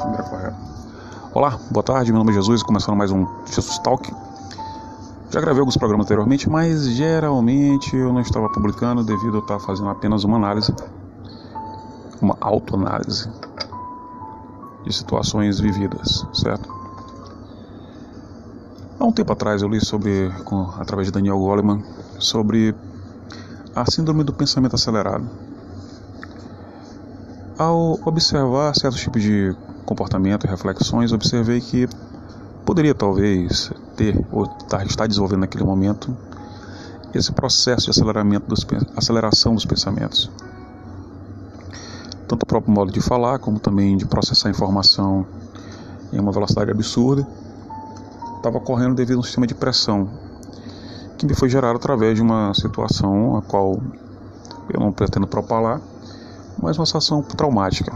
Correta. Olá, boa tarde, meu nome é Jesus, começando mais um Jesus Talk. Já gravei alguns programas anteriormente, mas geralmente eu não estava publicando devido a estar fazendo apenas uma análise, uma autoanálise de situações vividas, certo? Há um tempo atrás eu li sobre, com, através de Daniel Goleman, sobre a síndrome do pensamento acelerado. Ao observar certos tipos de comportamento e reflexões, observei que poderia talvez ter ou tá, estar desenvolvendo naquele momento esse processo de aceleramento dos, aceleração dos pensamentos. Tanto o próprio modo de falar, como também de processar informação em uma velocidade absurda, estava ocorrendo devido a um sistema de pressão que me foi gerado através de uma situação a qual eu não pretendo propalar, mas uma situação traumática,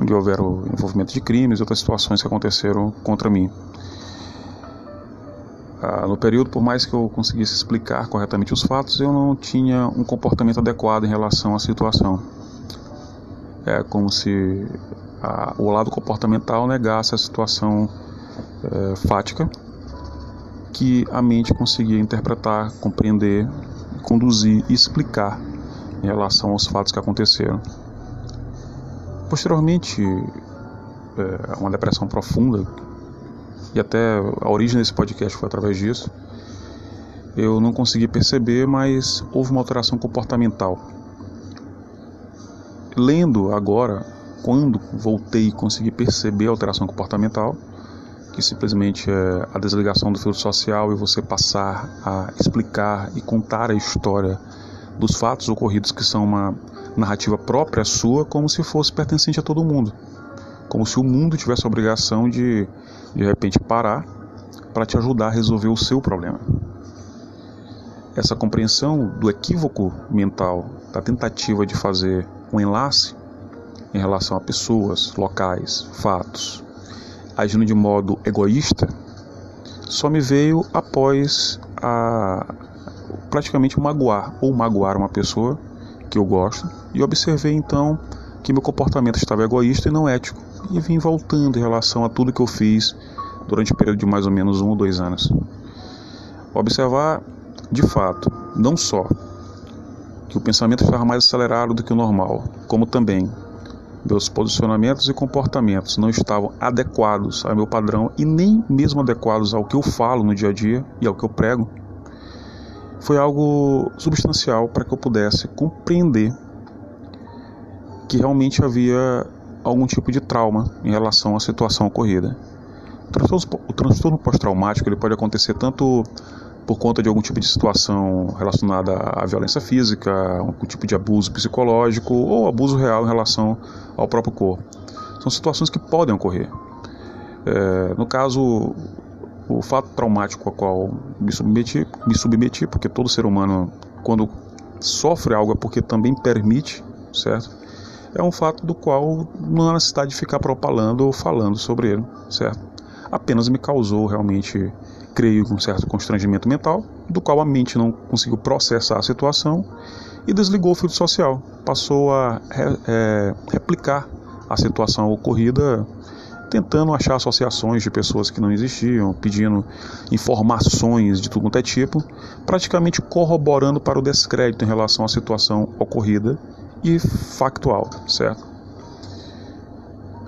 onde houveram envolvimento de crimes e outras situações que aconteceram contra mim. Ah, no período, por mais que eu conseguisse explicar corretamente os fatos, eu não tinha um comportamento adequado em relação à situação. É como se a, o lado comportamental negasse a situação é, fática que a mente conseguia interpretar, compreender, conduzir e explicar em relação aos fatos que aconteceram. Posteriormente, é, uma depressão profunda, e até a origem desse podcast foi através disso, eu não consegui perceber, mas houve uma alteração comportamental. Lendo agora, quando voltei e consegui perceber a alteração comportamental, que simplesmente é a desligação do filtro social e você passar a explicar e contar a história dos fatos ocorridos que são uma narrativa própria sua, como se fosse pertencente a todo mundo. Como se o mundo tivesse a obrigação de, de repente, parar para te ajudar a resolver o seu problema. Essa compreensão do equívoco mental, da tentativa de fazer um enlace em relação a pessoas, locais, fatos, agindo de modo egoísta, só me veio após a praticamente magoar ou magoar uma pessoa que eu gosto e observei então que meu comportamento estava egoísta e não ético e vim voltando em relação a tudo que eu fiz durante o período de mais ou menos um ou dois anos. Observar de fato não só que o pensamento estava mais acelerado do que o normal, como também meus posicionamentos e comportamentos não estavam adequados ao meu padrão e nem mesmo adequados ao que eu falo no dia a dia e ao que eu prego, foi algo substancial para que eu pudesse compreender que realmente havia algum tipo de trauma em relação à situação ocorrida. O transtorno pós-traumático ele pode acontecer tanto por conta de algum tipo de situação relacionada à violência física, algum tipo de abuso psicológico ou abuso real em relação ao próprio corpo. São situações que podem ocorrer. É, no caso, o fato traumático a qual me submeti, me submeti, porque todo ser humano, quando sofre algo é porque também permite, certo? É um fato do qual não há necessidade de ficar propalando ou falando sobre ele, certo? Apenas me causou realmente, creio, um certo constrangimento mental, do qual a mente não conseguiu processar a situação e desligou o filtro social. Passou a é, replicar a situação ocorrida tentando achar associações de pessoas que não existiam, pedindo informações de tudo quanto é tipo, praticamente corroborando para o descrédito em relação à situação ocorrida e factual, certo?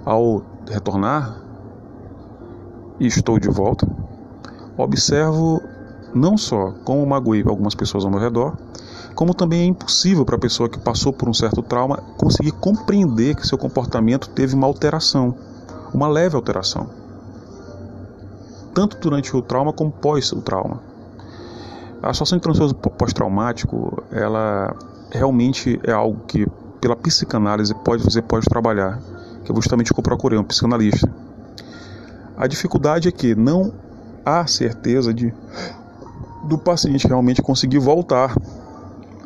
Ao retornar, e estou de volta, observo não só como magoei algumas pessoas ao meu redor, como também é impossível para a pessoa que passou por um certo trauma conseguir compreender que seu comportamento teve uma alteração uma leve alteração, tanto durante o trauma como pós o trauma. A situação de transtorno pós-traumático, ela realmente é algo que, pela psicanálise, pode fazer pode trabalhar, que é justamente o que eu procurei, um psicanalista. A dificuldade é que não há certeza de do paciente realmente conseguir voltar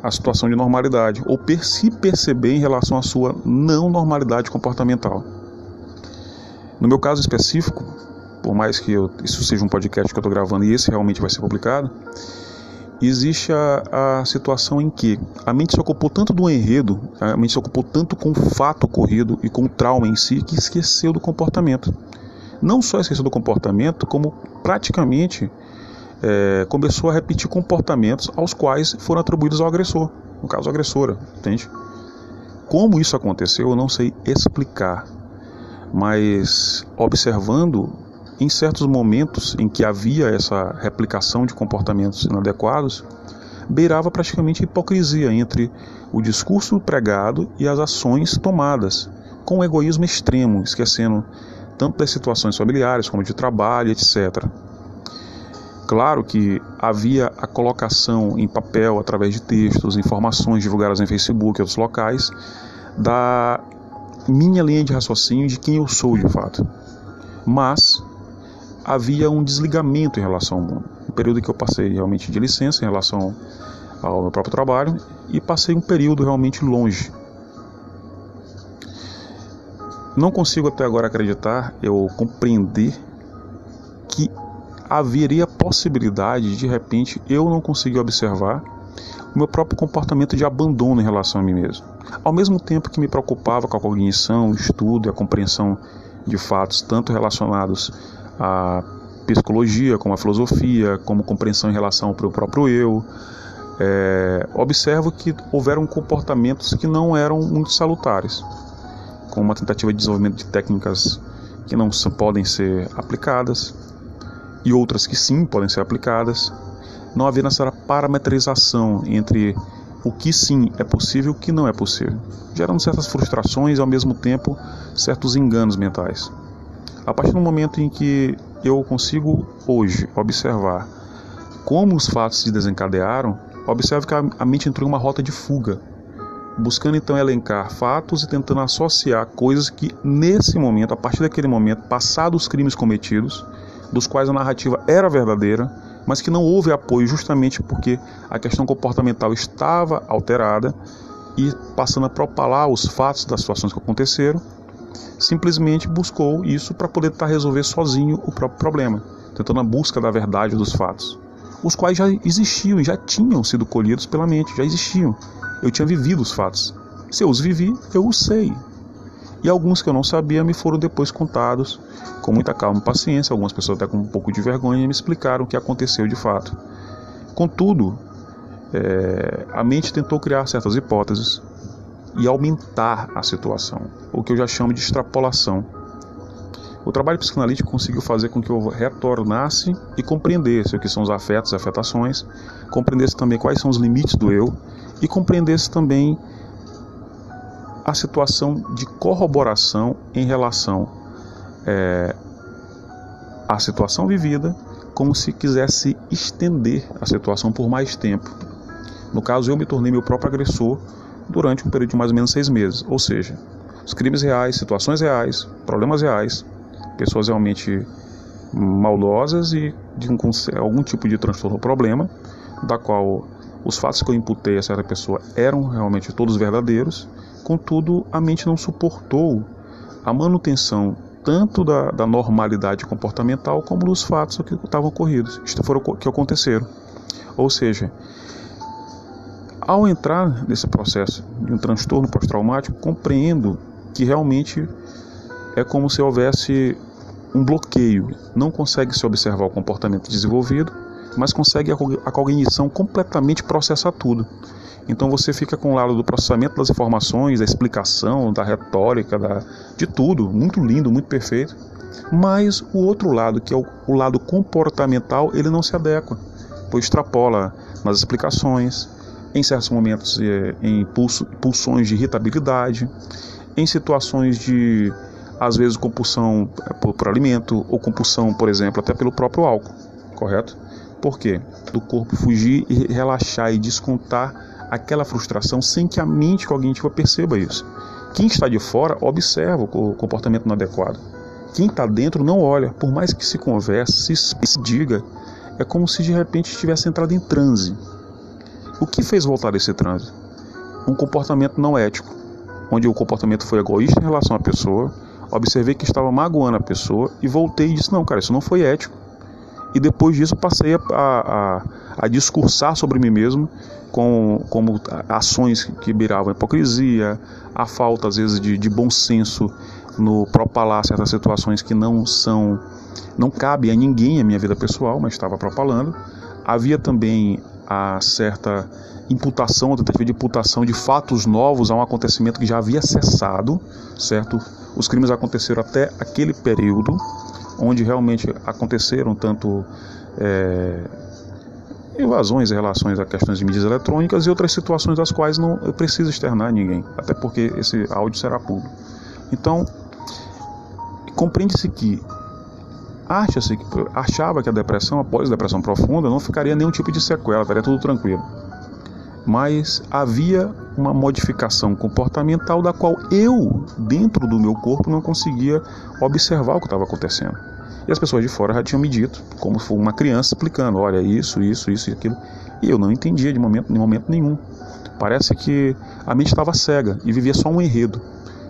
à situação de normalidade ou se perceber em relação à sua não normalidade comportamental. No meu caso específico, por mais que eu, isso seja um podcast que eu estou gravando e esse realmente vai ser publicado, existe a, a, situação em que a mente se ocupou tanto do enredo, a mente se ocupou tanto com o fato ocorrido e com o trauma em si, que esqueceu do comportamento. Não só esqueceu do comportamento, como praticamente é, começou a repetir comportamentos aos quais foram atribuídos ao agressor, no caso a agressora, entende? Como isso aconteceu, eu não sei explicar, mas observando em certos momentos em que havia essa replicação de comportamentos inadequados, beirava praticamente hipocrisia entre o discurso pregado e as ações tomadas, com um egoísmo extremo, esquecendo tanto das situações familiares como de trabalho, etc. Claro que havia a colocação em papel, através de textos, informações divulgadas em Facebook e outros locais, da minha linha de raciocínio de quem eu sou de fato. Mas havia um desligamento em relação ao mundo. Um período que eu passei realmente de licença em relação ao meu próprio trabalho e passei um período realmente longe. Não consigo até agora acreditar, eu compreender que haveria possibilidade de, de repente eu não conseguir observar o meu próprio comportamento de abandono em relação a mim mesmo. Ao mesmo tempo que me preocupava com a cognição, o estudo e a compreensão de fatos, tanto relacionados à psicologia, como à filosofia, como compreensão em relação ao próprio eu, é, observo que houveram comportamentos que não eram muito salutares, como uma tentativa de desenvolvimento de técnicas que não podem ser aplicadas, e outras que sim podem ser aplicadas, não havia essa parametrização entre o que sim é possível e o que não é possível, gerando certas frustrações e ao mesmo tempo certos enganos mentais. A partir do momento em que eu consigo hoje observar como os fatos se desencadearam, observo que a mente entrou em uma rota de fuga, buscando então elencar fatos e tentando associar coisas que nesse momento, a partir daquele momento, passados os crimes cometidos, dos quais a narrativa era verdadeira, mas que não houve apoio justamente porque a questão comportamental estava alterada e passando a propalar os fatos das situações que aconteceram, simplesmente buscou isso para poder tentar resolver sozinho o próprio problema, tentando a busca da verdade dos fatos, os quais já existiam e já tinham sido colhidos pela mente, já existiam. Eu tinha vivido os fatos. Se eu os vivi, eu os sei. E alguns que eu não sabia me foram depois contados com muita calma e paciência, algumas pessoas até com um pouco de vergonha me explicaram o que aconteceu de fato. Contudo, é, a mente tentou criar certas hipóteses e aumentar a situação, o que eu já chamo de extrapolação. O trabalho psicanalítico conseguiu fazer com que eu retornasse e compreendesse o que são os afetos e afetações, compreendesse também quais são os limites do eu e compreendesse também a situação de corroboração em relação é, à situação vivida, como se quisesse estender a situação por mais tempo. No caso, eu me tornei meu próprio agressor durante um período de mais ou menos seis meses, ou seja, os crimes reais, situações reais, problemas reais, pessoas realmente maldosas e de um, algum tipo de transtorno ou problema, da qual os fatos que eu imputei a certa pessoa eram realmente todos verdadeiros Contudo, a mente não suportou a manutenção tanto da, da normalidade comportamental como dos fatos que estavam ocorridos, que aconteceram. Ou seja, ao entrar nesse processo de um transtorno pós-traumático, compreendo que realmente é como se houvesse um bloqueio. Não consegue se observar o comportamento desenvolvido, mas consegue a cognição completamente processar tudo. Então você fica com o lado do processamento das informações, da explicação, da retórica, da, de tudo, muito lindo, muito perfeito. Mas o outro lado, que é o, o lado comportamental, ele não se adequa, pois extrapola nas explicações, em certos momentos é, em pulso, pulsões de irritabilidade, em situações de, às vezes, compulsão é, por, por alimento, ou compulsão, por exemplo, até pelo próprio álcool, correto? Por quê? Do corpo fugir e relaxar e descontar aquela frustração sem que a mente cognitiva perceba isso. Quem está de fora observa o comportamento inadequado. Quem está dentro não olha, por mais que se converse, se, se diga, é como se de repente tivesse entrado em transe. O que fez voltar desse transe? Um comportamento não ético, onde o comportamento foi egoísta em relação à pessoa, observei que estava magoando a pessoa e voltei e disse: Não, cara, isso não foi ético. E depois disso passei a, a, a discursar sobre mim mesmo com, como ações que beiravam a hipocrisia, a falta às vezes de, de bom senso no propalar certas situações que não são, não cabe a ninguém a minha vida pessoal, mas estava propalando. Havia também a certa imputação, a tentativa de imputação de fatos novos a um acontecimento que já havia cessado, certo? Os crimes aconteceram até aquele período, onde realmente aconteceram tanto é, invasões em relações a questões de mídias eletrônicas e outras situações das quais não eu preciso externar ninguém, até porque esse áudio será público. Então, compreende-se que acha-se que achava que a depressão após a depressão profunda não ficaria nenhum tipo de sequela, estaria tudo tranquilo. Mas havia uma modificação comportamental da qual eu, dentro do meu corpo, não conseguia observar o que estava acontecendo. E as pessoas de fora já tinham me dito, como foi uma criança explicando, olha, isso, isso, isso e aquilo. E eu não entendia de momento, de momento nenhum. Parece que a mente estava cega e vivia só um enredo.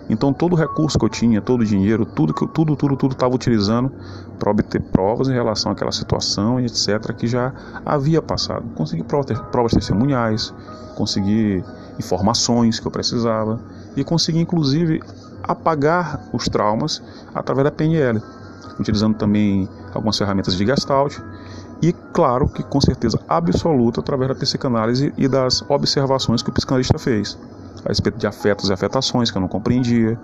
Então todo o recurso que eu tinha, todo o dinheiro, tudo que tudo, tudo, tudo estava utilizando para obter provas em relação àquela situação e etc que já havia passado. Consegui provas, provas testemunhais, consegui informações que eu precisava e consegui inclusive apagar os traumas através da PNL utilizando também algumas ferramentas de Gestalt e, claro, que com certeza absoluta através da psicanálise e das observações que o psicanalista fez a respeito de afetos e afetações que eu não compreendia.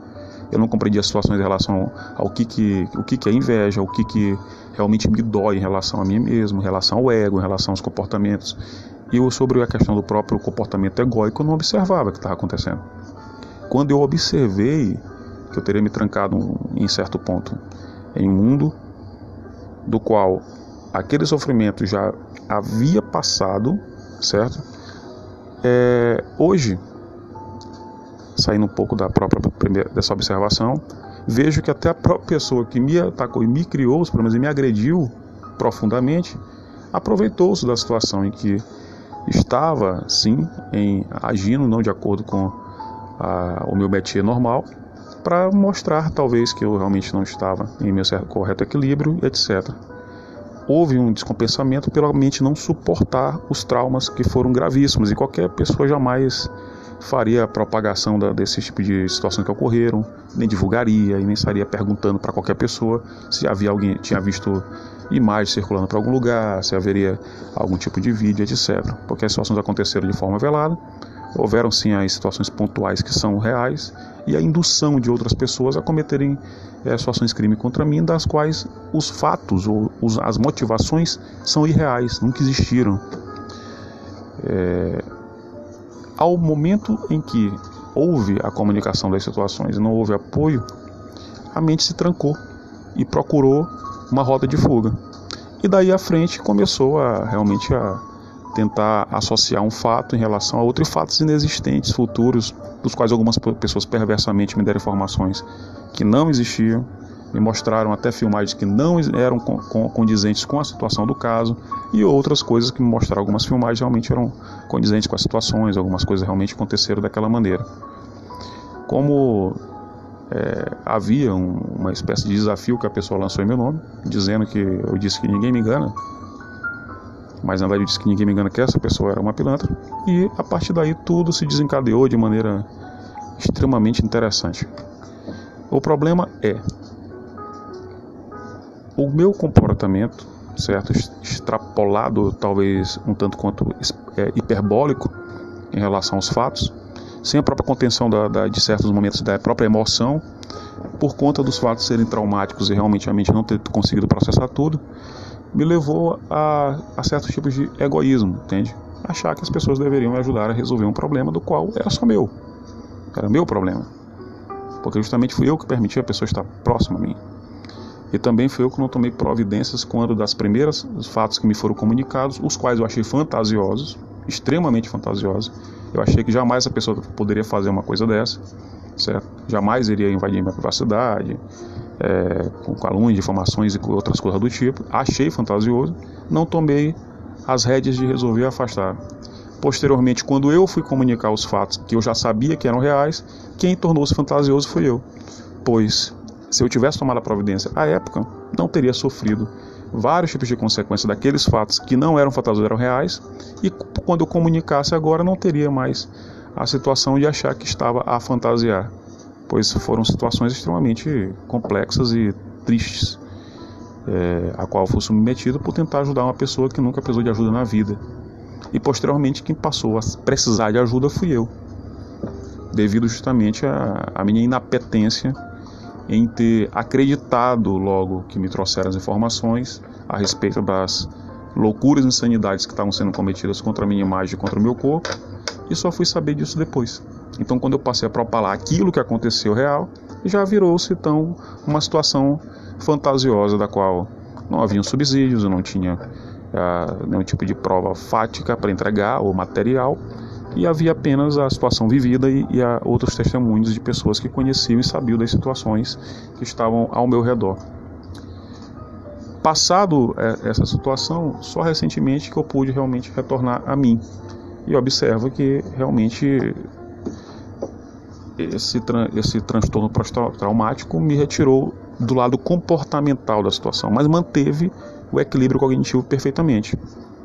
Eu não compreendia situações em relação ao que, que, o que, que é inveja, o que, que realmente me dói em relação a mim mesmo, em relação ao ego, em relação aos comportamentos. E eu, sobre a questão do próprio comportamento egóico, eu não observava o que estava acontecendo. Quando eu observei que eu teria me trancado em certo ponto em um mundo do qual aquele sofrimento já havia passado, certo? É, hoje, saindo um pouco da própria dessa observação, vejo que até a própria pessoa que me atacou e me criou os problemas e me agrediu profundamente, aproveitou-se da situação em que estava, sim, em agindo não de acordo com a, o meu métier normal, para mostrar talvez que eu realmente não estava em meu correto equilíbrio, etc. Houve um descompensamento pela mente não suportar os traumas que foram gravíssimos e qualquer pessoa jamais faria a propagação da, desse tipo de situações que ocorreram, nem divulgaria e nem estaria perguntando para qualquer pessoa se havia alguém tinha visto imagens circulando para algum lugar, se haveria algum tipo de vídeo, etc. Porque as situações aconteceram de forma velada houveram sim as situações pontuais que são reais e a indução de outras pessoas a cometerem é, situações de crime contra mim, das quais os fatos ou os, as motivações são irreais, nunca existiram. É, ao momento em que houve a comunicação das situações e não houve apoio, a mente se trancou e procurou uma rota de fuga. E daí à frente começou a realmente a tentar associar um fato em relação a outro e fatos inexistentes, futuros, dos quais algumas pessoas perversamente me deram informações que não existiam, me mostraram até filmagens que não eram condizentes com a situação do caso e outras coisas que me mostraram algumas filmagens realmente eram condizentes com as situações, algumas coisas realmente aconteceram daquela maneira. Como é, havia um, uma espécie de desafio que a pessoa lançou em meu nome, dizendo que eu disse que ninguém me engana, mas na verdade disse que ninguém me engana que essa pessoa era uma pilantra. E a partir daí tudo se desencadeou de maneira extremamente interessante. O problema é o meu comportamento, certo, extrapolado, talvez um tanto quanto é, hiperbólico em relação aos fatos, sem a própria contenção da, da, de certos momentos da própria emoção, por conta dos fatos serem traumáticos e realmente a mente não ter conseguido processar tudo, me levou a, a certos tipos de egoísmo, entende? Achar que as pessoas deveriam me ajudar a resolver um problema do qual era só meu. Era meu problema. Porque justamente fui eu que permiti a pessoa estar próxima a mim. E também fui eu que não tomei providências quando das primeiras fatos que me foram comunicados, os quais eu achei fantasiosos, extremamente fantasiosos. Eu achei que jamais a pessoa poderia fazer uma coisa dessa, certo? Jamais iria invadir minha privacidade, é, com calúnias, difamações e outras coisas do tipo. Achei fantasioso, não tomei as rédeas de resolver afastar. Posteriormente, quando eu fui comunicar os fatos que eu já sabia que eram reais, quem tornou-se fantasioso foi eu. Pois, se eu tivesse tomado a providência à época, não teria sofrido vários tipos de consequências daqueles fatos que não eram fantasias, eram reais, e quando eu comunicasse agora não teria mais a situação de achar que estava a fantasiar, pois foram situações extremamente complexas e tristes, é, a qual fui submetido por tentar ajudar uma pessoa que nunca precisou de ajuda na vida. E posteriormente quem passou a precisar de ajuda fui eu, devido justamente à minha inapetência em ter acreditado logo que me trouxeram as informações a respeito das loucuras e insanidades que estavam sendo cometidas contra a minha imagem e contra o meu corpo, e só fui saber disso depois. Então, quando eu passei a propalar aquilo que aconteceu real, já virou-se então uma situação fantasiosa da qual não haviam subsídios, eu não tinha uh, nenhum tipo de prova fática para entregar ou material, e havia apenas a situação vivida e, e outros testemunhos de pessoas que conheciam e sabiam das situações que estavam ao meu redor. Passado é, essa situação, só recentemente que eu pude realmente retornar a mim e observo que realmente esse, esse transtorno pós-traumático me retirou do lado comportamental da situação, mas manteve o equilíbrio cognitivo perfeitamente,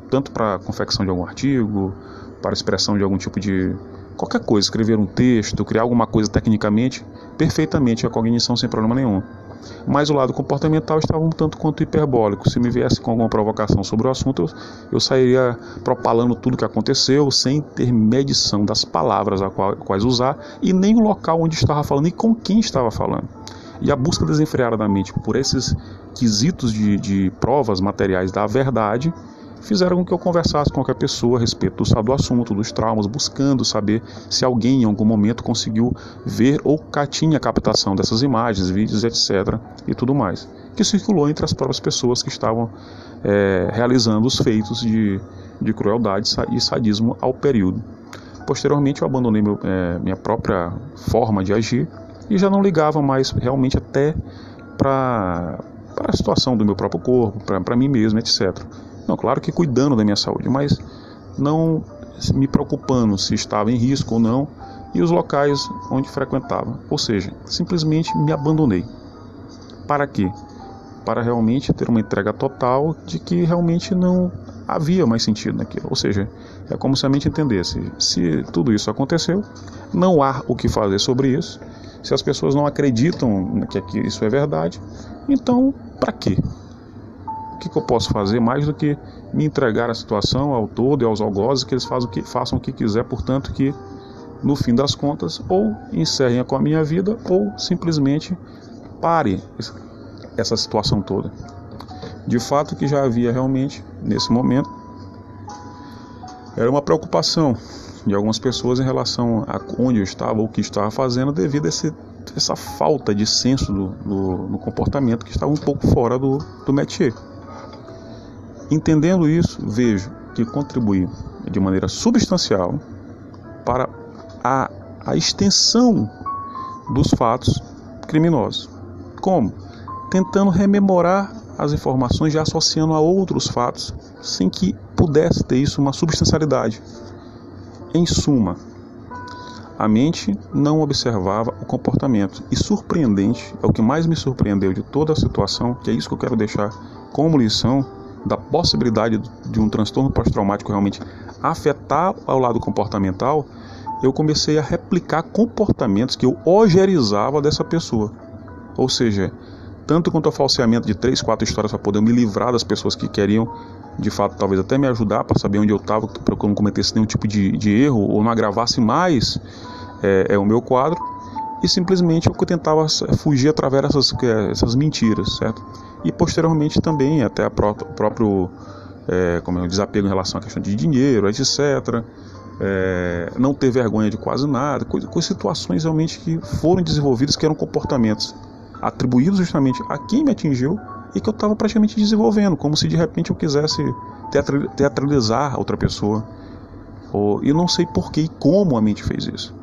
tanto para a confecção de algum artigo, para expressão de algum tipo de qualquer coisa, escrever um texto, criar alguma coisa tecnicamente, perfeitamente a cognição sem problema nenhum. Mas o lado comportamental estava um tanto quanto hiperbólico. Se me viesse com alguma provocação sobre o assunto, eu, sairia propalando tudo o que aconteceu, sem ter medição das palavras a quais usar e nem o local onde estava falando e com quem estava falando. E a busca desenfreada da mente por esses quesitos de, de provas materiais da verdade fizeram com que eu conversasse com qualquer pessoa a respeito do, do assunto, dos traumas, buscando saber se alguém em algum momento conseguiu ver ou tinha captação dessas imagens, vídeos, etc. e tudo mais, que circulou entre as próprias pessoas que estavam é, realizando os feitos de, de crueldade e sadismo ao período. Posteriormente, eu abandonei meu, é, minha própria forma de agir e já não ligava mais realmente até para a situação do meu próprio corpo, para mim mesmo, etc. Não, claro que cuidando da minha saúde, mas não me preocupando se estava em risco ou não e os locais onde frequentava. Ou seja, simplesmente me abandonei. Para quê? Para realmente ter uma entrega total de que realmente não havia mais sentido naquilo. Ou seja, é como se a mente entendesse: se tudo isso aconteceu, não há o que fazer sobre isso. Se as pessoas não acreditam que isso é verdade, então para quê? O que, que, eu posso fazer mais do que me entregar a situação ao todo e aos algozes que eles façam o que, façam o que quiser, portanto que no fim das contas ou encerrem com a minha vida ou simplesmente pare essa situação toda. De fato que já havia realmente nesse momento era uma preocupação de algumas pessoas em relação a onde eu estava ou o que estava fazendo devido a esse, essa falta de senso do, do, comportamento que estava um pouco fora do, do métier. Entendendo isso, vejo que contribuiu de maneira substancial para a, a extensão dos fatos criminosos. Como? Tentando rememorar as informações já associando a outros fatos, sem que pudesse ter isso uma substancialidade. Em suma, a mente não observava o comportamento. E surpreendente, é o que mais me surpreendeu de toda a situação, que é isso que eu quero deixar como lição, da possibilidade de um transtorno pós-traumático realmente afetar ao lado comportamental, eu comecei a replicar comportamentos que eu ogerizava dessa pessoa. Ou seja, tanto quanto ao falseamento de três, quatro histórias para poder me livrar das pessoas que queriam, de fato, talvez até me ajudar para saber onde eu estava, para que eu não cometesse nenhum tipo de, de erro ou não agravasse mais é, é, o meu quadro, e simplesmente eu tentava fugir através dessas, essas mentiras, certo? E posteriormente também até o próprio é, como é, um desapego em relação à questão de dinheiro, etc. É, não ter vergonha de quase nada, coisa, com situações realmente que foram desenvolvidas que eram comportamentos atribuídos justamente a quem me atingiu e que eu estava praticamente desenvolvendo, como se de repente eu quisesse teatralizar outra pessoa. Ou, e não sei por que e como a mente fez isso.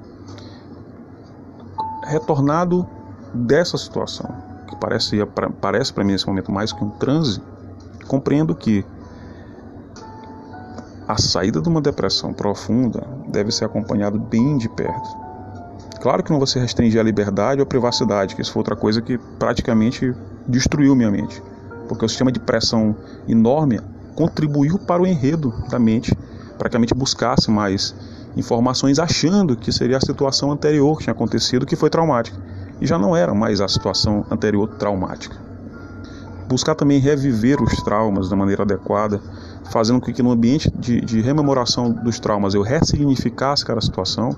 Retornado dessa situação, que parece, parece para mim nesse momento mais que um transe, compreendo que a saída de uma depressão profunda deve ser acompanhada bem de perto. Claro que não você restringir a liberdade ou a privacidade, que isso foi outra coisa que praticamente destruiu minha mente. porque o sistema de pressão enorme contribuiu para o enredo da mente, para que a mente buscasse mais informações achando que seria a situação anterior que tinha acontecido que foi traumática. E já não era mais a situação anterior traumática. Buscar também reviver os traumas da maneira adequada, fazendo com que no ambiente de, de rememoração dos traumas eu ressignificasse cada situação,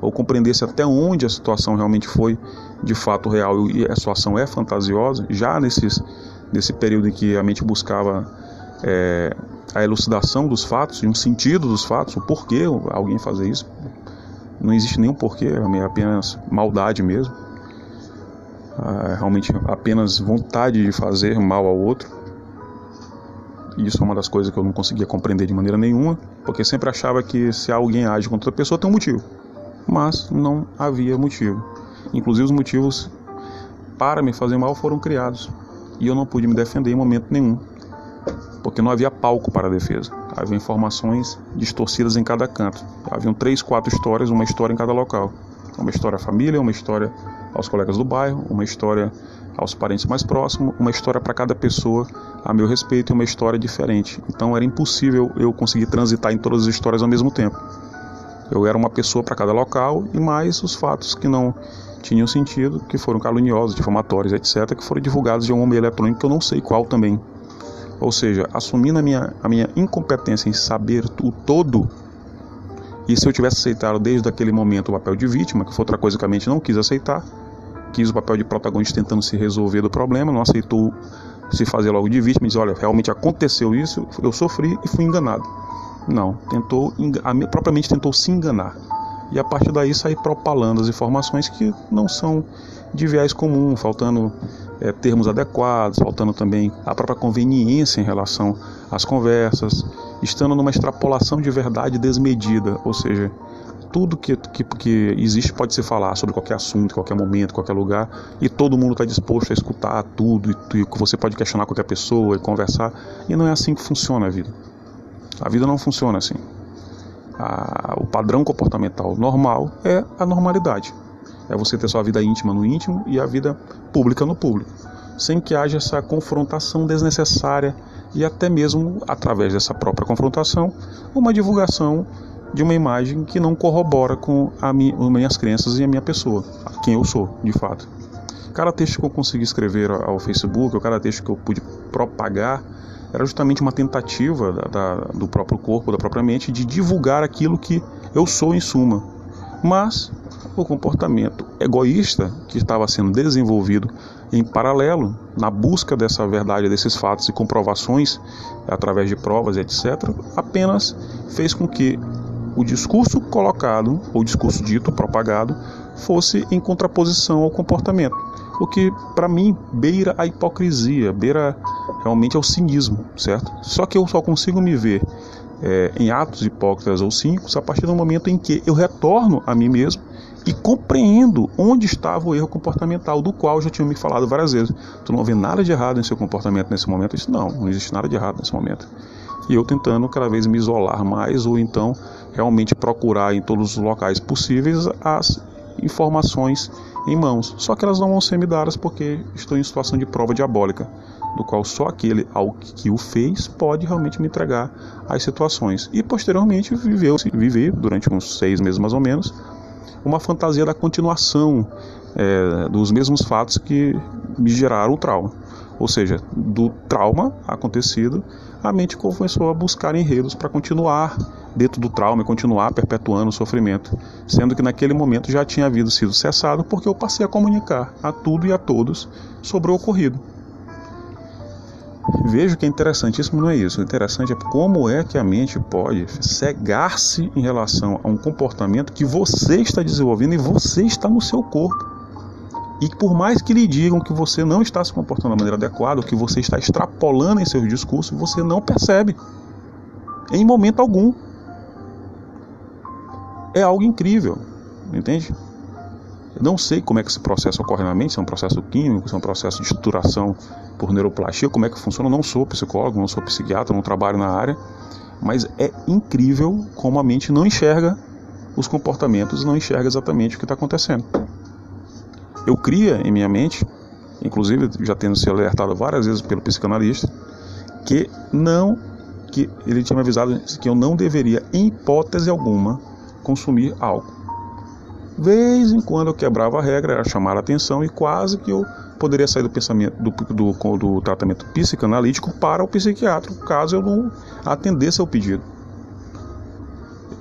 ou compreendesse até onde a situação realmente foi de fato real e a situação é fantasiosa, já nesses, nesse período em que a mente buscava é, a elucidação dos fatos e um sentido dos fatos, o porquê alguém fazer isso. Não existe nenhum porquê, é apenas maldade mesmo. É realmente apenas vontade de fazer mal ao outro. Isso é uma das coisas que eu não conseguia compreender de maneira nenhuma, porque sempre achava que se alguém age contra outra pessoa tem um motivo. Mas não havia motivo. Inclusive os motivos para me fazer mal foram criados. E eu não pude me defender em momento nenhum porque não havia palco para a defesa. Havia informações distorcidas em cada canto. Haviam três, quatro histórias, uma história em cada local. Uma história família, uma história aos colegas do bairro, uma história aos parentes mais próximos, uma história para cada pessoa a meu respeito e uma história diferente. Então era impossível eu conseguir transitar em todas as histórias ao mesmo tempo. Eu era uma pessoa para cada local e mais os fatos que não tinham sentido, que foram caluniosos, difamatórios, etc., que foram divulgados de um meio eletrônico que eu não sei qual também. Ou seja, assumindo a minha, a minha incompetência em saber o todo, e se eu tivesse aceitado desde aquele momento o papel de vítima, que foi outra coisa que a mente não quis aceitar, quis o papel de protagonista tentando se resolver do problema, não aceitou se fazer logo de vítima, diz, olha, realmente aconteceu isso, eu sofri e fui enganado. Não, tentou, propriamente tentou se enganar. E a partir daí sair propalando as informações que não são de viés comum, faltando é, termos adequados, faltando também a própria conveniência em relação às conversas, estando numa extrapolação de verdade desmedida, ou seja, tudo que, que, que existe pode se falar sobre qualquer assunto, qualquer momento, qualquer lugar, e todo mundo está disposto a escutar tudo, e, e você pode questionar qualquer pessoa e conversar, e não é assim que funciona a vida. A vida não funciona assim. A, o padrão comportamental normal é a normalidade. É você ter sua vida íntima no íntimo e a vida pública no público, sem que haja essa confrontação desnecessária e até mesmo através dessa própria confrontação, uma divulgação de uma imagem que não corrobora com a minha, as minhas crenças e a minha pessoa, quem eu sou, de fato. Cada texto que eu consegui escrever ao Facebook, ou cada texto que eu pude propagar, era justamente uma tentativa da, da, do próprio corpo, da própria mente, de divulgar aquilo que eu sou em suma. Mas o comportamento egoísta que estava sendo desenvolvido em paralelo na busca dessa verdade, desses fatos e comprovações através de provas, etc., apenas fez com que o discurso colocado, ou discurso dito, propagado, fosse em contraposição ao comportamento. O que, para mim, beira a hipocrisia, beira realmente ao cinismo, certo? Só que eu só consigo me ver é, em atos hipócritas ou cínicos a partir do momento em que eu retorno a mim mesmo e compreendo onde estava o erro comportamental, do qual já tinha me falado várias vezes. Tu não vê nada de errado em seu comportamento nesse momento? Isso não, não existe nada de errado nesse momento. E eu tentando cada vez me isolar mais ou então realmente procurar em todos os locais possíveis as informações em mãos. Só que elas não vão ser me dadas porque estou em situação de prova diabólica, do qual só aquele ao que o fez pode realmente me entregar as situações. E posteriormente viveu, viver durante uns seis meses mais ou menos uma fantasia da continuação é, dos mesmos fatos que me geraram o trauma. Ou seja, do trauma acontecido, a mente começou a buscar enredos para continuar dentro do trauma e continuar perpetuando o sofrimento, sendo que naquele momento já tinha havido sido cessado porque eu passei a comunicar a tudo e a todos sobre o ocorrido. Vejo que é interessantíssimo não é isso. O interessante é como é que a mente pode cegar-se em relação a um comportamento que você está desenvolvendo e você está no seu corpo. E por mais que lhe digam que você não está se comportando da maneira adequada, que você está extrapolando em seus discursos, você não percebe. Em momento algum. É algo incrível, entende? Eu não sei como é que esse processo ocorre na mente, se é um processo químico, se é um processo de estruturação por neuroplastia, como é que funciona. Eu não sou psicólogo, não sou psiquiatra, não trabalho na área, mas é incrível como a mente não enxerga os comportamentos não enxerga exatamente o que está acontecendo. Eu cria em minha mente inclusive já tendo sido alertado várias vezes pelo psicanalista, que não que ele tinha me avisado que eu não deveria, em hipótese alguma, consumir álcool. Vez em quando eu quebrava a regra, era chamar a atenção e quase que eu poderia sair do pensamento do, do, do tratamento psicanalítico para o psiquiatra, caso eu não atendesse ao pedido.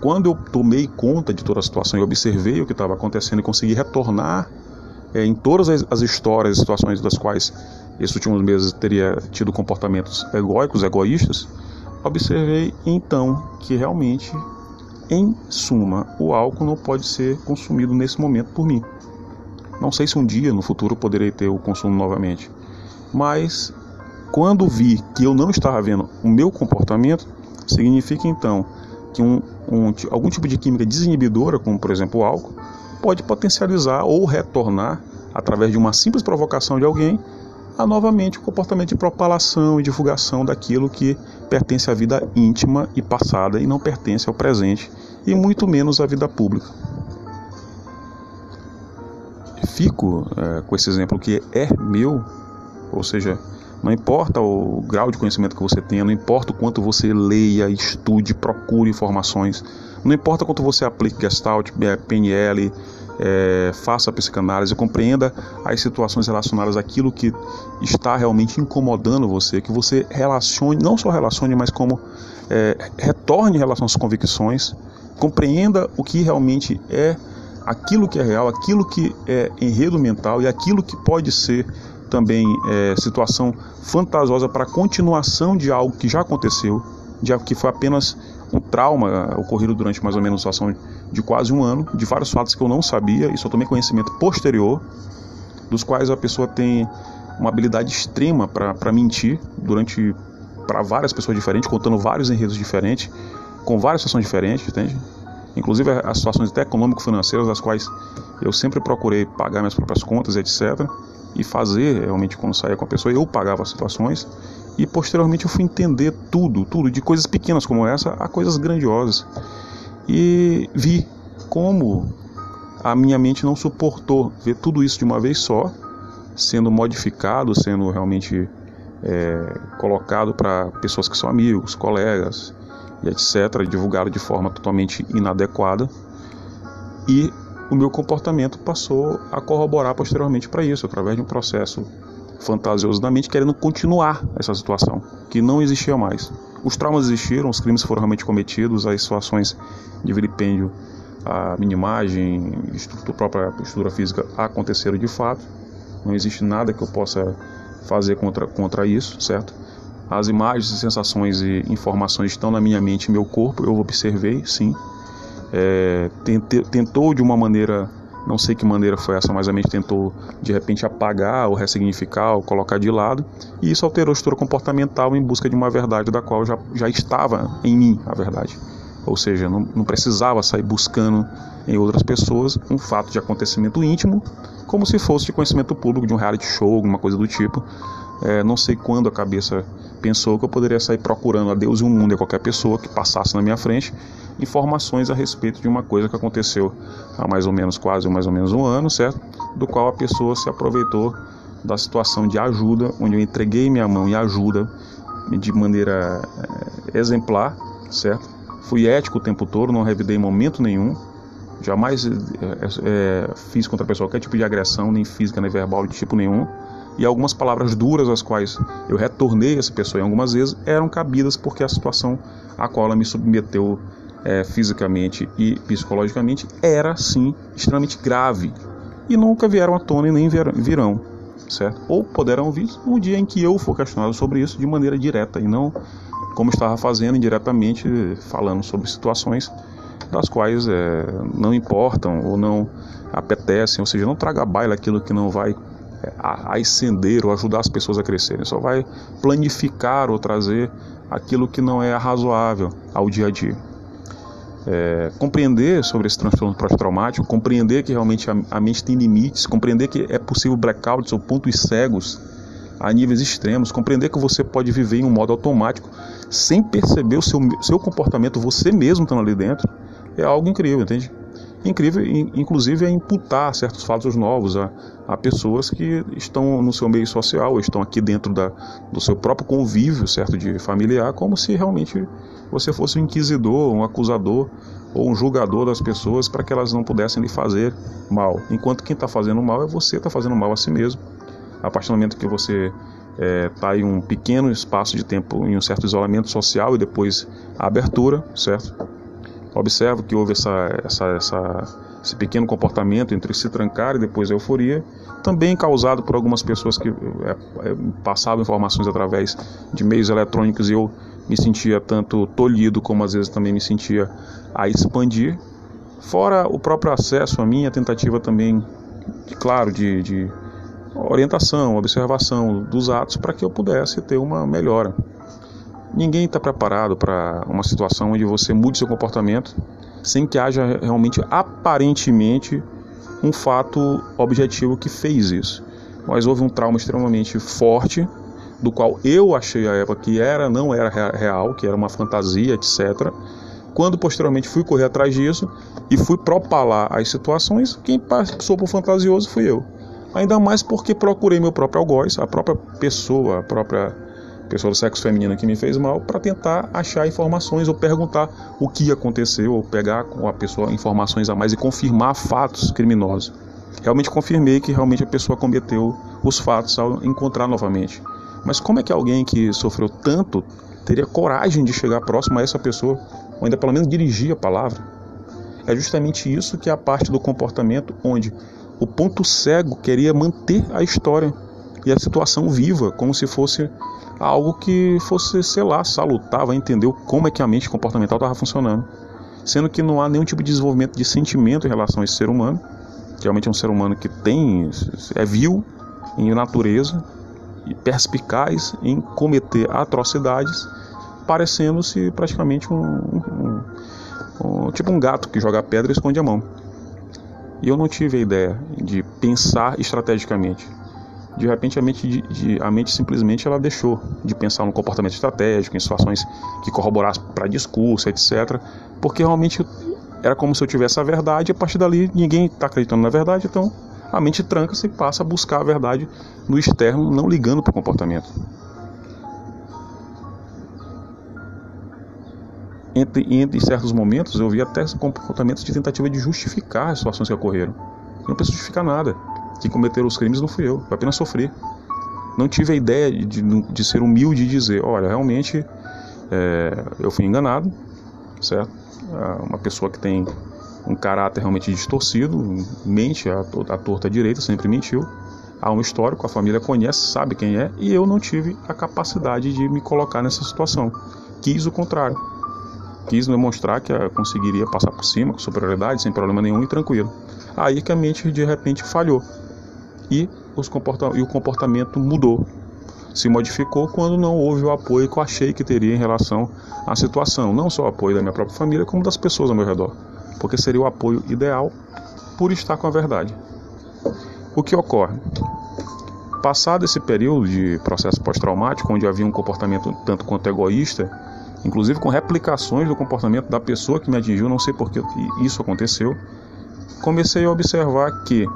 Quando eu tomei conta de toda a situação e observei o que estava acontecendo e consegui retornar é, em todas as, as histórias e situações das quais esses últimos meses teria tido comportamentos egóicos, egoístas, observei então que realmente, em suma, o álcool não pode ser consumido nesse momento por mim. Não sei se um dia no futuro poderei ter o consumo novamente, mas quando vi que eu não estava vendo o meu comportamento, significa então que um, um, algum tipo de química desinibidora, como por exemplo o álcool, pode potencializar ou retornar, através de uma simples provocação de alguém, a novamente o comportamento de propalação e divulgação daquilo que pertence à vida íntima e passada e não pertence ao presente, e muito menos à vida pública. Fico é, com esse exemplo que é meu, ou seja, não importa o grau de conhecimento que você tenha, não importa o quanto você leia, estude, procure informações, não importa quanto você aplique Gestalt, PNL, é, faça psicanálise, compreenda as situações relacionadas àquilo que está realmente incomodando você, que você relacione, não só relacione, mas como é, retorne em relação às convicções, compreenda o que realmente é aquilo que é real, aquilo que é enredo mental e aquilo que pode ser também é, situação fantasiosa para continuação de algo que já aconteceu, de algo que foi apenas um trauma ocorrido durante mais ou menos uma situação de quase um ano, de vários fatos que eu não sabia e só tomei conhecimento posterior, dos quais a pessoa tem uma habilidade extrema para mentir durante para várias pessoas diferentes, contando vários enredos diferentes, com várias situações diferentes, entende? Inclusive as situações até econômico-financeiras, das quais eu sempre procurei pagar minhas próprias contas, etc. E fazer realmente quando saía com a pessoa, eu pagava as situações e posteriormente eu fui entender tudo, tudo, de coisas pequenas como essa a coisas grandiosas. E vi como a minha mente não suportou ver tudo isso de uma vez só, sendo modificado, sendo realmente é, colocado para pessoas que são amigos, colegas e etc., divulgado de forma totalmente inadequada. E o meu comportamento passou a corroborar posteriormente para isso, através de um processo fantasioso da mente, querendo continuar essa situação, que não existia mais. Os traumas existiram, os crimes foram realmente cometidos, as situações de vilipêndio, a minimagem, a própria estrutura física aconteceram de fato. Não existe nada que eu possa fazer contra, contra isso, certo? As imagens, sensações e informações estão na minha mente e meu corpo, eu observei, sim. É, tentou de uma maneira não sei que maneira foi essa, mas a mente tentou de repente apagar ou ressignificar ou colocar de lado, e isso alterou a estrutura comportamental em busca de uma verdade da qual já, já estava em mim a verdade. Ou seja, não, não precisava sair buscando em outras pessoas um fato de acontecimento íntimo, como se fosse de conhecimento público, de um reality show, alguma coisa do tipo. É, não sei quando a cabeça pensou que eu poderia sair procurando a Deus e o mundo e qualquer pessoa que passasse na minha frente informações a respeito de uma coisa que aconteceu há mais ou menos quase mais ou menos um ano, certo? Do qual a pessoa se aproveitou da situação de ajuda, onde eu entreguei minha mão e ajuda de maneira é, exemplar, certo? Fui ético o tempo todo, não revidei momento nenhum, jamais é, é, fiz contra a pessoa qualquer tipo de agressão, nem física nem verbal de tipo nenhum. E algumas palavras duras às quais eu retornei essa pessoa em algumas vezes eram cabidas porque a situação a qual ela me submeteu é, fisicamente e psicologicamente era sim extremamente grave e nunca vieram à tona e nem virão, certo? Ou poderão vir no dia em que eu for questionado sobre isso de maneira direta e não como estava fazendo indiretamente, falando sobre situações das quais é, não importam ou não apetecem, ou seja, não traga baila aquilo que não vai é, ascender ou ajudar as pessoas a crescerem, só vai planificar ou trazer aquilo que não é razoável ao dia a dia é, compreender sobre esse transtorno pós-traumático, compreender que realmente a, a, mente tem limites, compreender que é possível blackouts ou pontos cegos a níveis extremos, compreender que você pode viver em um modo automático sem perceber o seu, seu comportamento, você mesmo estando ali dentro, é algo incrível, entende? Incrível, inclusive a imputar certos fatos novos a, a pessoas que estão no seu meio social, estão aqui dentro da, do seu próprio convívio, certo, de familiar, como se realmente você fosse um inquisidor, um acusador ou um julgador das pessoas para que elas não pudessem lhe fazer mal. Enquanto quem está fazendo mal é você está fazendo mal a si mesmo. A partir do momento que você está é, tá em um pequeno espaço de tempo, em um certo isolamento social e depois a abertura, certo? Observo que houve essa, essa, essa, esse pequeno comportamento entre se trancar e depois a euforia, também causado por algumas pessoas que é, é, passavam informações através de meios eletrônicos e eu me sentia tanto tolhido como às vezes também me sentia a expandir. Fora o próprio acesso a mim, a tentativa também, claro, de, de orientação, observação dos atos para que eu pudesse ter uma melhora. Ninguém está preparado para uma situação onde você mude seu comportamento sem que haja realmente aparentemente um fato objetivo que fez isso. Mas houve um trauma extremamente forte, do qual eu achei à época que era não era real, que era uma fantasia, etc. Quando posteriormente fui correr atrás disso e fui propalar as situações, quem passou por fantasioso fui eu. Ainda mais porque procurei meu próprio algoz, a própria pessoa, a própria pessoa do sexo feminino que me fez mal, para tentar achar informações ou perguntar o que aconteceu, ou pegar com a pessoa informações a mais e confirmar fatos criminosos. Realmente confirmei que realmente a pessoa cometeu os fatos ao encontrar novamente. Mas como é que alguém que sofreu tanto teria coragem de chegar próximo a essa pessoa, ou ainda pelo menos dirigir a palavra? É justamente isso que é a parte do comportamento onde o ponto cego queria manter a história e a situação viva, como se fosse algo que fosse, sei lá, salutar, vai entender como é que a mente comportamental estava funcionando. Sendo que não há nenhum tipo de desenvolvimento de sentimento em relação a esse ser humano. Realmente é um ser humano que tem, é vil em natureza e perspicaz em cometer atrocidades, parecendo-se praticamente um, um, um, tipo um gato que joga pedra e esconde a mão. E eu não tive a ideia de pensar estrategicamente. De repente a mente, de, de, a mente simplesmente ela deixou de pensar no comportamento estratégico, em situações que corroborassem para discurso, etc. Porque realmente era como se eu tivesse a verdade e a partir dali ninguém está acreditando na verdade, então a mente tranca-se e passa a buscar a verdade no externo, não ligando para o comportamento. entre, entre certos momentos eu vi até comportamentos de tentativa de justificar as situações que ocorreram. Eu não preciso justificar nada. Quem cometeu os crimes não fui eu, eu apenas sofri. Não tive a ideia de, de ser humilde e dizer, olha, realmente é, eu fui enganado, certo? É uma pessoa que tem um caráter realmente distorcido, mente a, a torta direita, sempre mentiu. Há um histórico, a família conhece, sabe quem é, e eu não tive a capacidade de me colocar nessa situação. Quis o contrário quis demonstrar que conseguiria passar por cima com superioridade, sem problema nenhum e tranquilo. Aí que a mente de repente falhou e, os comporta e o comportamento mudou, se modificou quando não houve o apoio que eu achei que teria em relação à situação, não só o apoio da minha própria família, como das pessoas ao meu redor, porque seria o apoio ideal por estar com a verdade. O que ocorre? Passado esse período de processo pós-traumático, onde havia um comportamento tanto quanto egoísta, inclusive com replicações do comportamento da pessoa que me atingiu, não sei por que isso aconteceu, comecei a observar que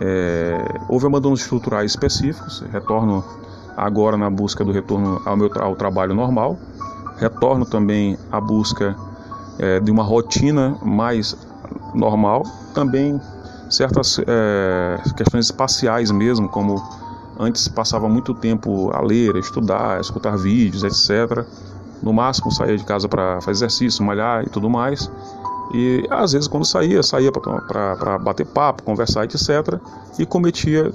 é, houve abandonos estruturais específicos, retorno agora na busca do retorno ao meu ao trabalho normal, retorno também à busca é, de uma rotina mais normal, também certas é, questões espaciais mesmo, como antes passava muito tempo a ler, a estudar, a escutar vídeos, etc no máximo saía de casa para fazer exercício, malhar e tudo mais. E às vezes quando saía, saía para bater papo, conversar, etc. E cometia,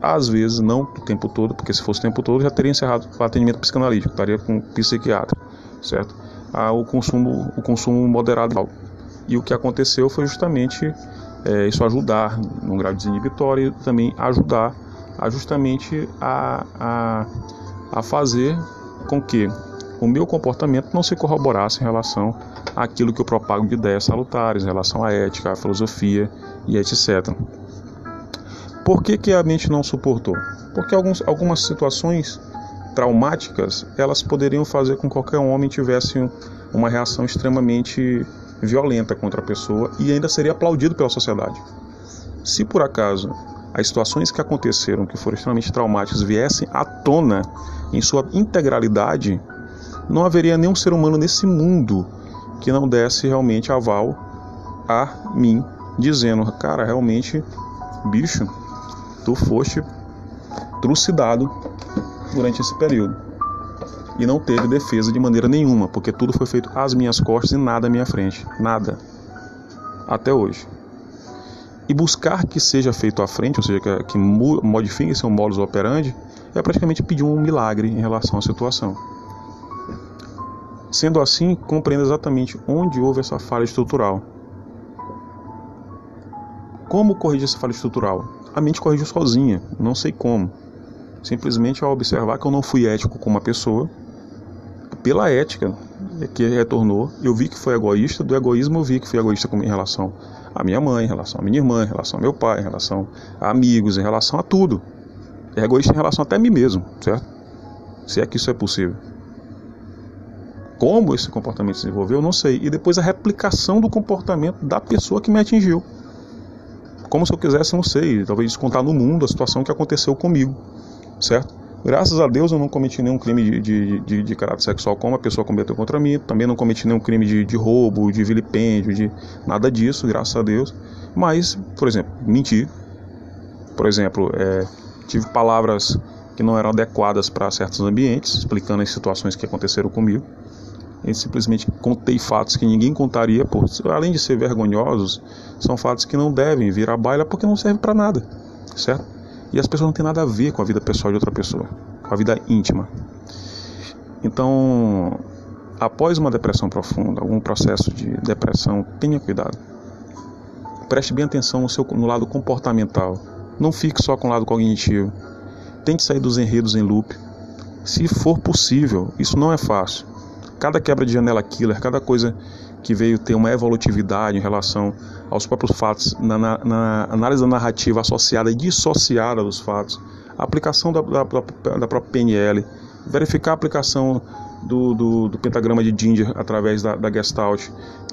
às vezes, não o tempo todo, porque se fosse o tempo todo já teria encerrado o atendimento psicanalítico, estaria com psiquiatra, certo? Ah, o consumo, o consumo moderado. E o que aconteceu foi justamente é, isso ajudar num grau desinibitório e também ajudar a justamente a, a, a fazer com que o meu comportamento não se corroborasse em relação àquilo que eu propago de ideias salutares, em relação à ética, à filosofia e etc. Por que, que a mente não suportou? Porque alguns, algumas situações traumáticas elas poderiam fazer com que qualquer homem tivesse uma reação extremamente violenta contra a pessoa e ainda seria aplaudido pela sociedade. Se por acaso as situações que aconteceram, que foram extremamente traumáticas, viessem à tona em sua integralidade, não haveria nenhum ser humano nesse mundo que não desse realmente aval a mim, dizendo: Cara, realmente, bicho, tu foste trucidado durante esse período. E não teve defesa de maneira nenhuma, porque tudo foi feito às minhas costas e nada à minha frente. Nada. Até hoje. E buscar que seja feito à frente, ou seja, que, que modifique seu modus operandi, é praticamente pedir um milagre em relação à situação. Sendo assim, compreenda exatamente onde houve essa falha estrutural. Como corrigir essa falha estrutural? A mente corrigiu sozinha, não sei como. Simplesmente ao observar que eu não fui ético com uma pessoa, pela ética que retornou, eu vi que foi egoísta, do egoísmo eu vi que fui egoísta em relação à minha mãe, em relação à minha irmã, em relação ao meu pai, em relação a amigos, em relação a tudo. É egoísta em relação até a mim mesmo, certo? Se é que isso é possível. Como esse comportamento se desenvolveu, eu não sei. E depois a replicação do comportamento da pessoa que me atingiu. Como se eu quisesse, não sei, talvez descontar no mundo a situação que aconteceu comigo, certo? Graças a Deus eu não cometi nenhum crime de, de, de, de caráter sexual como a pessoa cometeu contra mim. Também não cometi nenhum crime de, de roubo, de vilipêndio, de nada disso, graças a Deus. Mas, por exemplo, mentir. Por exemplo, é, tive palavras que não eram adequadas para certos ambientes, explicando as situações que aconteceram comigo. E simplesmente contei fatos que ninguém contaria, por, além de ser vergonhosos, são fatos que não devem vir à baila porque não servem para nada, certo? E as pessoas não têm nada a ver com a vida pessoal de outra pessoa, com a vida íntima. Então, após uma depressão profunda, algum processo de depressão, tenha cuidado. Preste bem atenção no, seu, no lado comportamental. Não fique só com o lado cognitivo. Tente sair dos enredos em loop. Se for possível, isso não é fácil. Cada quebra de janela killer, cada coisa que veio ter uma evolutividade em relação aos próprios fatos, na, na, na análise da narrativa associada e dissociada dos fatos, a aplicação da, da, da própria PNL, verificar a aplicação do, do, do pentagrama de Ginger através da, da Gestalt,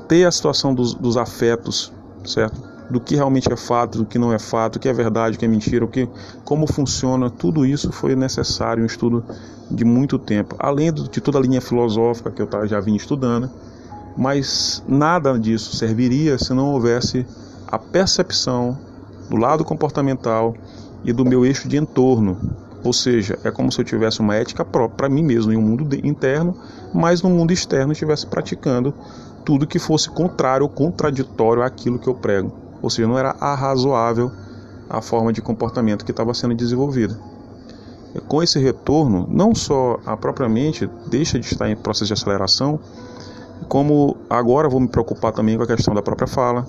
ter a situação dos, dos afetos, certo? Do que realmente é fato, do que não é fato, o que é verdade, o que é mentira, o que, como funciona, tudo isso foi necessário um estudo de muito tempo, além de toda a linha filosófica que eu já vinha estudando, mas nada disso serviria se não houvesse a percepção do lado comportamental e do meu eixo de entorno. Ou seja, é como se eu tivesse uma ética própria para mim mesmo em um mundo interno, mas no mundo externo estivesse praticando tudo que fosse contrário ou contraditório àquilo que eu prego ou seja, não era arrazoável a forma de comportamento que estava sendo desenvolvida. Com esse retorno, não só a própria mente deixa de estar em processo de aceleração, como agora vou me preocupar também com a questão da própria fala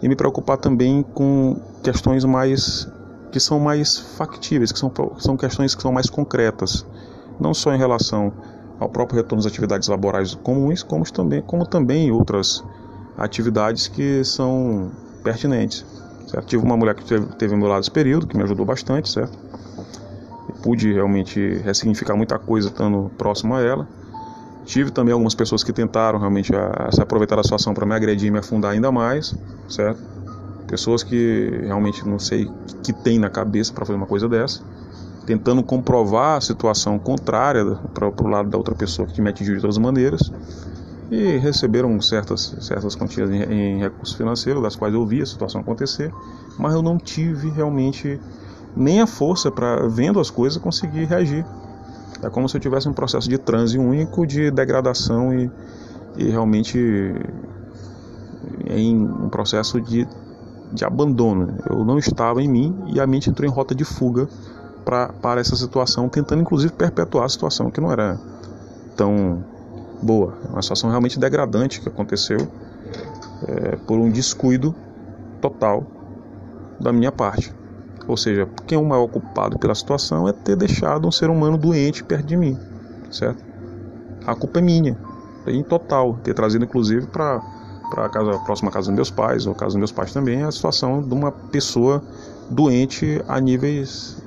e me preocupar também com questões mais que são mais factíveis, que são, são questões que são mais concretas, não só em relação ao próprio retorno às atividades laborais comuns, como também, como também outras atividades que são pertinentes. Certo? Tive uma mulher que teve, ao meu lado esse período, que me ajudou bastante, certo? E pude realmente ressignificar muita coisa estando próximo a ela. Tive também algumas pessoas que tentaram realmente a, a se aproveitar da situação para me agredir e me afundar ainda mais, certo? Pessoas que realmente não sei o que tem na cabeça para fazer uma coisa dessa, tentando comprovar a situação contrária para o lado da outra pessoa que me atingiu de todas as maneiras e receberam certas, certas quantias em, em recursos financeiros, das quais eu vi a situação acontecer, mas eu não tive realmente nem a força para, vendo as coisas, conseguir reagir. É como se eu tivesse um processo de transe único, de degradação e, e realmente em um processo de, de abandono. Eu não estava em mim e a mente entrou em rota de fuga para essa situação, tentando inclusive perpetuar a situação que não era tão boa. É uma situação realmente degradante que aconteceu é, por um descuido total da minha parte. Ou seja, quem é o maior culpado pela situação é ter deixado um ser humano doente perto de mim, certo? A culpa é minha, em total, ter trazido inclusive para para a próxima casa dos meus pais, ou a casa dos meus pais também, a situação de uma pessoa doente a níveis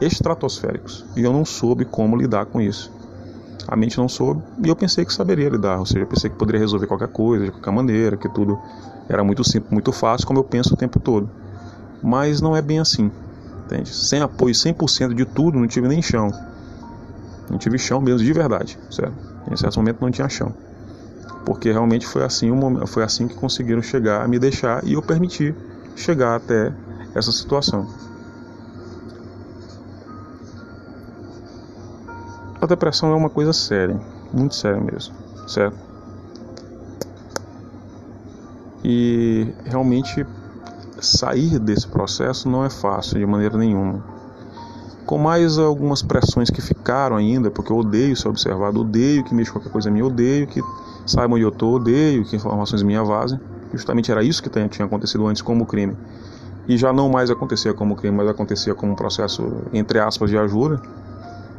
estratosféricos. E eu não soube como lidar com isso. A mente não soube e eu pensei que saberia lidar, ou seja, pensei que poderia resolver qualquer coisa, de qualquer maneira, que tudo era muito simples, muito fácil, como eu penso o tempo todo. Mas não é bem assim, entende? Sem apoio 100% de tudo, não tive nem chão. Não tive chão mesmo, de verdade, certo? Em certo momento não tinha chão. Porque realmente foi assim, foi assim que conseguiram chegar a me deixar e eu permiti chegar até essa situação. A depressão é uma coisa séria, muito séria mesmo, certo? E realmente sair desse processo não é fácil de maneira nenhuma. Com mais algumas pressões que ficaram ainda, porque eu odeio ser observado, odeio que mexa qualquer coisa minha, odeio que saibam onde eu estou, odeio que informações minhas vazem. Justamente era isso que tinha acontecido antes como crime. E já não mais acontecia como crime, mas acontecia como um processo, entre aspas, de ajuda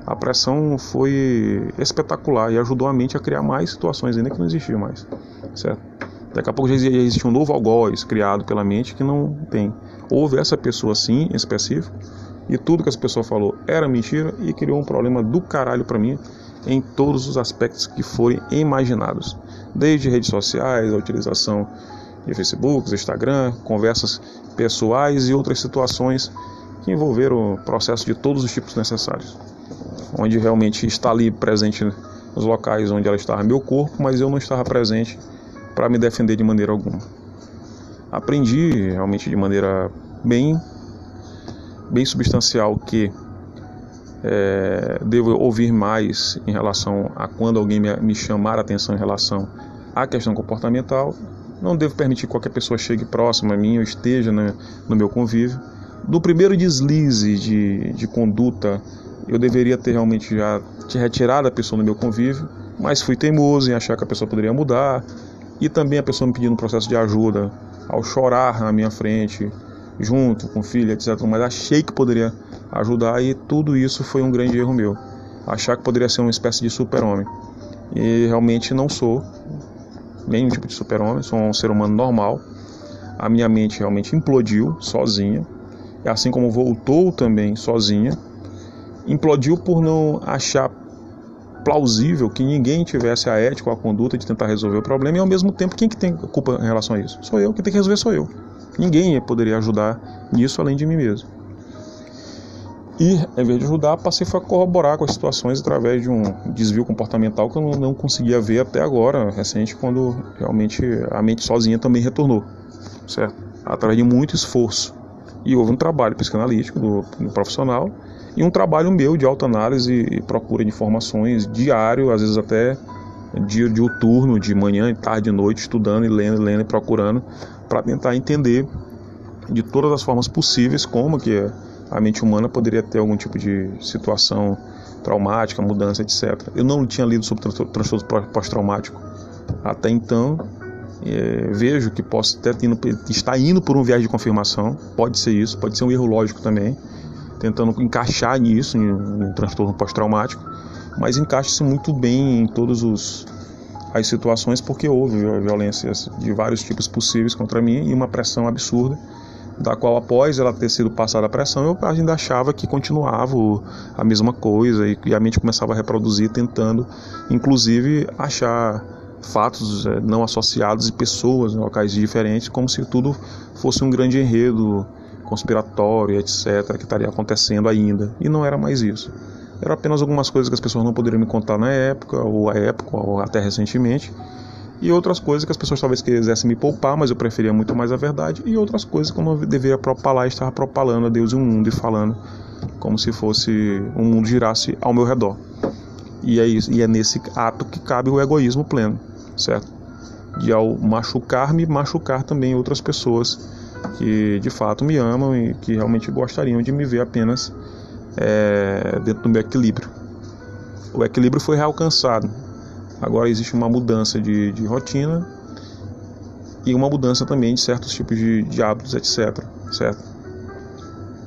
a pressão foi espetacular e ajudou a mente a criar mais situações ainda que não existiam mais, certo? Daqui a pouco já existe um novo algoz criado pela mente que não tem. Houve essa pessoa sim, em específico, e tudo que essa pessoa falou era mentira e criou um problema do caralho para mim em todos os aspectos que forem imaginados, desde redes sociais, a utilização de Facebook, Instagram, conversas pessoais e outras situações que envolveram o processo de todos os tipos necessários onde realmente está ali presente nos locais onde ela estava meu corpo, mas eu não estava presente para me defender de maneira alguma. Aprendi realmente de maneira bem, bem substancial que é, devo ouvir mais em relação a quando alguém me, me chamar a atenção em relação à questão comportamental. Não devo permitir que qualquer pessoa chegue próximo a mim ou esteja né, no meu convívio. Do primeiro deslize de, de conduta eu deveria ter realmente já retirado a pessoa do meu convívio, mas fui teimoso em achar que a pessoa poderia mudar e também a pessoa me pedindo um processo de ajuda ao chorar na minha frente, junto com filha, etc. Mas achei que poderia ajudar e tudo isso foi um grande erro meu. Achar que poderia ser uma espécie de super-homem. E realmente não sou nenhum tipo de super-homem, sou um ser humano normal. A minha mente realmente implodiu sozinha, assim como voltou também sozinha implodiu por não achar plausível que ninguém tivesse a ética ou a conduta de tentar resolver o problema e ao mesmo tempo quem que tem culpa em relação a isso? Sou eu, quem tem que resolver sou eu. Ninguém poderia ajudar nisso além de mim mesmo. E, em vez de ajudar, passei a corroborar com as situações através de um desvio comportamental que eu não conseguia ver até agora, recente, quando realmente a mente sozinha também retornou, certo? Através de muito esforço. E houve um trabalho psicanalítico do, do profissional e um trabalho meu de autoanálise e procura de informações diário, às vezes até dia diuturno, de manhã, tarde, noite, estudando e lendo, lendo e procurando para tentar entender de todas as formas possíveis como que a mente humana poderia ter algum tipo de situação traumática, mudança, etc. Eu não tinha lido sobre transtorno pós-traumático até então. É, vejo que posso até estar indo por um viagem de confirmação, pode ser isso, pode ser um erro lógico também tentando encaixar nisso, em um transtorno pós-traumático, mas encaixa-se muito bem em todas as situações porque houve violências de vários tipos possíveis contra mim e uma pressão absurda, da qual após ela ter sido passada a pressão, eu ainda achava que continuava a mesma coisa e a mente começava a reproduzir, tentando inclusive achar fatos é, não associados e pessoas em locais diferentes, como se tudo fosse um grande enredo conspiratório, etc., que estaria acontecendo ainda. E não era mais isso. Era apenas algumas coisas que as pessoas não poderiam me contar na época, ou à época, ou até recentemente. E outras coisas que as pessoas talvez quisessem me poupar, mas eu preferia muito mais a verdade. E outras coisas que eu não deveria propalar e estava propalando a Deus e o mundo e falando como se fosse um mundo girasse ao meu redor. E é, isso, e é nesse ato que cabe o egoísmo pleno, certo? De ao machucar-me, machucar também outras pessoas que de fato me amam e que realmente gostariam de me ver apenas é, dentro do meu equilíbrio. O equilíbrio foi realcançado. Agora existe uma mudança de, de rotina e uma mudança também de certos tipos de, de hábitos, etc. Certo?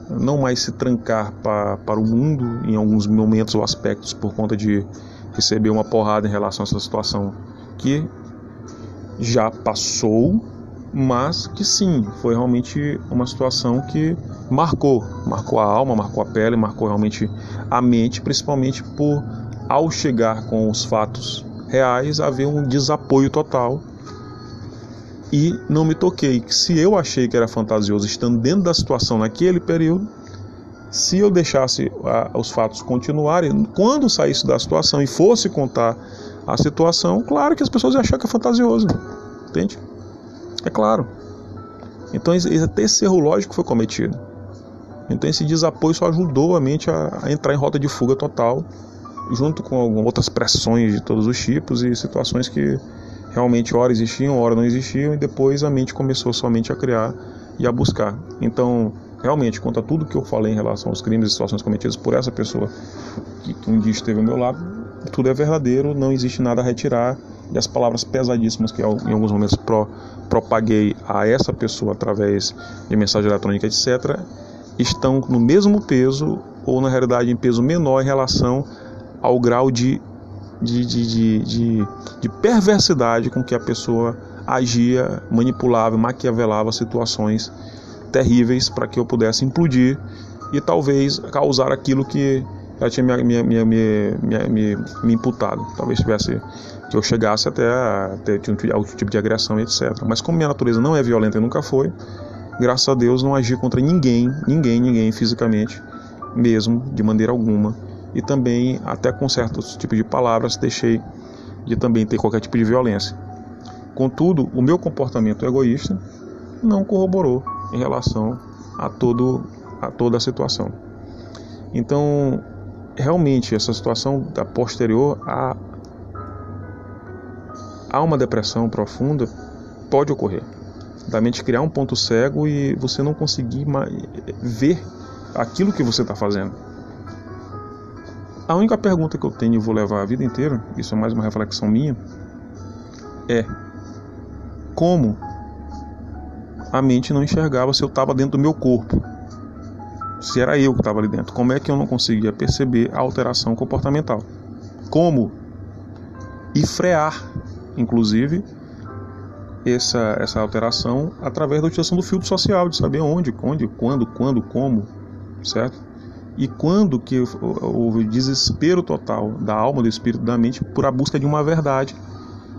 Não mais se trancar para, para o mundo em alguns momentos ou aspectos por conta de receber uma porrada em relação a essa situação que já passou mas que sim, foi realmente uma situação que marcou, marcou a alma, marcou a pele, marcou realmente a mente, principalmente por ao chegar com os fatos reais, haver um desapoio total. E não me toquei que se eu achei que era fantasioso estando dentro da situação naquele período, se eu deixasse a, os fatos continuarem, quando saísse da situação e fosse contar a situação, claro que as pessoas iam achar que é fantasioso. Entende? É claro. Então esse erro lógico foi cometido. Então esse desapoio só ajudou a mente a, a entrar em rota de fuga total, junto com algumas outras pressões de todos os tipos e situações que realmente ora existiam, ora não existiam, e depois a mente começou somente a criar e a buscar. Então, realmente, conta tudo que eu falei em relação aos crimes e situações cometidas por essa pessoa que um dia esteve ao meu lado, tudo é verdadeiro, não existe nada a retirar, e as palavras pesadíssimas que em alguns momentos pro, propaguei a essa pessoa através de mensagem eletrônica, etc., estão no mesmo peso ou na realidade em peso menor em relação ao grau de, de, de, de, de perversidade com que a pessoa agia, manipulava, maquiavelava situações terríveis para que eu pudesse implodir e talvez causar aquilo que ela tinha me, me, me, me, me, me imputado. Talvez tivesse que eu chegasse até a ter algum tipo de agressão, etc. Mas como minha natureza não é violenta e nunca foi, graças a Deus não agi contra ninguém, ninguém, ninguém fisicamente, mesmo, de maneira alguma. E também, até com certos tipos de palavras, deixei de também ter qualquer tipo de violência. Contudo, o meu comportamento egoísta não corroborou em relação a, todo, a toda a situação. Então, realmente, essa situação da posterior a, a uma depressão profunda pode ocorrer da mente criar um ponto cego e você não conseguir ver aquilo que você está fazendo. A única pergunta que eu tenho e vou levar a vida inteira, isso é mais uma reflexão minha, é como a mente não enxergava se eu estava dentro do meu corpo. Se era eu que estava ali dentro, como é que eu não conseguia perceber a alteração comportamental? Como? E frear, inclusive, essa, essa alteração através da utilização do filtro social, de saber onde, onde, quando, quando, como, certo? E quando que houve o desespero total da alma, do espírito, da mente por a busca de uma verdade,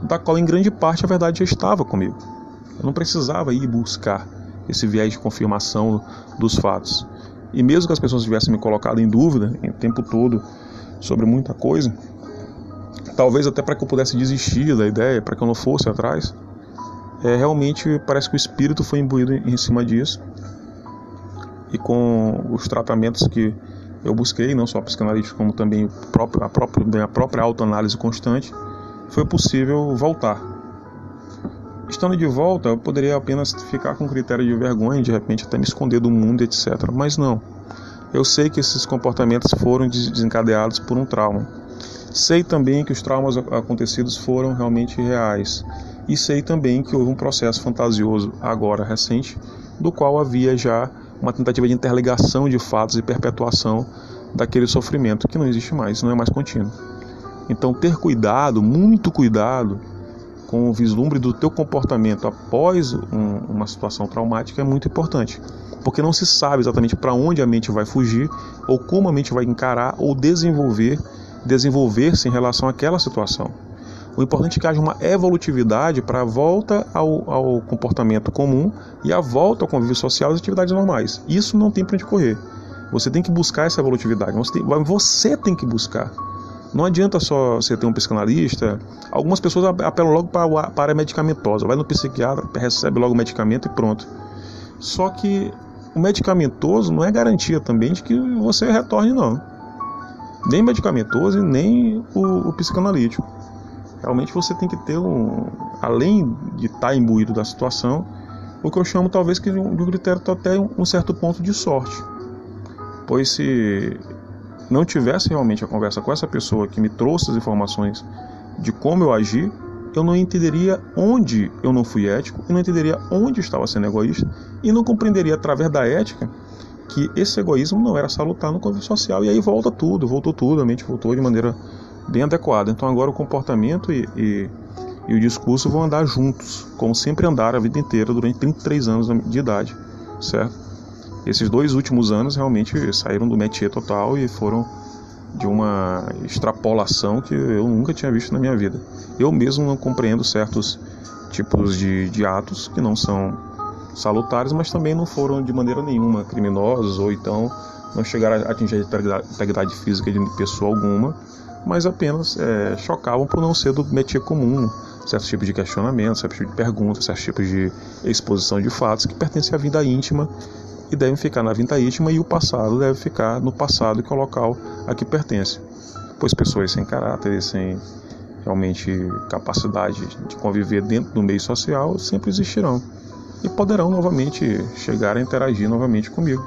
da qual em grande parte a verdade já estava comigo. Eu não precisava ir buscar esse viés de confirmação dos fatos. E mesmo que as pessoas tivessem me colocado em dúvida o tempo todo sobre muita coisa, talvez até para que eu pudesse desistir da ideia, para que eu não fosse atrás, é, realmente parece que o espírito foi imbuído em cima disso. E com os tratamentos que eu busquei, não só a psicanalítica, como também a própria, a própria autoanálise constante, foi possível voltar. Estando de volta, eu poderia apenas ficar com critério de vergonha, de repente até me esconder do mundo, etc. Mas não. Eu sei que esses comportamentos foram desencadeados por um trauma. Sei também que os traumas acontecidos foram realmente reais e sei também que houve um processo fantasioso agora recente, do qual havia já uma tentativa de interligação de fatos e perpetuação daquele sofrimento que não existe mais, não é mais contínuo. Então ter cuidado, muito cuidado com o vislumbre do teu comportamento após um, uma situação traumática é muito importante, porque não se sabe exatamente para onde a mente vai fugir ou como a mente vai encarar ou desenvolver desenvolver-se em relação àquela situação. O importante é que haja uma evolutividade para a volta ao, ao, comportamento comum e a volta ao convívio social e às atividades normais. Isso não tem para onde correr. Você tem que buscar essa evolutividade. Você tem, você tem que buscar. Não adianta só você ter um psicanalista. Algumas pessoas apelam logo para a área medicamentosa. Vai no psiquiatra, recebe logo o medicamento e pronto. Só que o medicamentoso não é garantia também de que você retorne, não. Nem medicamentoso nem o, o psicanalítico realmente você tem que ter um, além de estar tá imbuído da situação, o que eu chamo talvez que de um, critério até um certo ponto de sorte. Pois se não tivesse realmente a conversa com essa pessoa que me trouxe as informações de como eu agi, eu não entenderia onde eu não fui ético, e não entenderia onde estava sendo egoísta, e não compreenderia através da ética que esse egoísmo não era salutar no convívio social. E aí volta tudo, voltou tudo, a mente voltou de maneira bem adequada. Então agora o comportamento e, e, e, o discurso vão andar juntos, como sempre andaram a vida inteira durante 33 anos de idade, certo? Esses dois últimos anos realmente saíram do métier total e foram de uma extrapolação que eu nunca tinha visto na minha vida. Eu mesmo não compreendo certos tipos de, de atos que não são salutares, mas também não foram de maneira nenhuma criminosos ou então não chegaram a atingir a integridade física de pessoa alguma, mas apenas é, chocavam por não ser do métier comum, certos tipos de questionamentos, certos tipos de perguntas, certos tipos de exposição de fatos que pertencem à vida íntima e devem ficar na vida íntima e o passado deve ficar no passado que é o local a que pertence. Pois pessoas sem caráter e sem realmente capacidade de conviver dentro do meio social sempre existirão e poderão novamente chegar a interagir novamente comigo.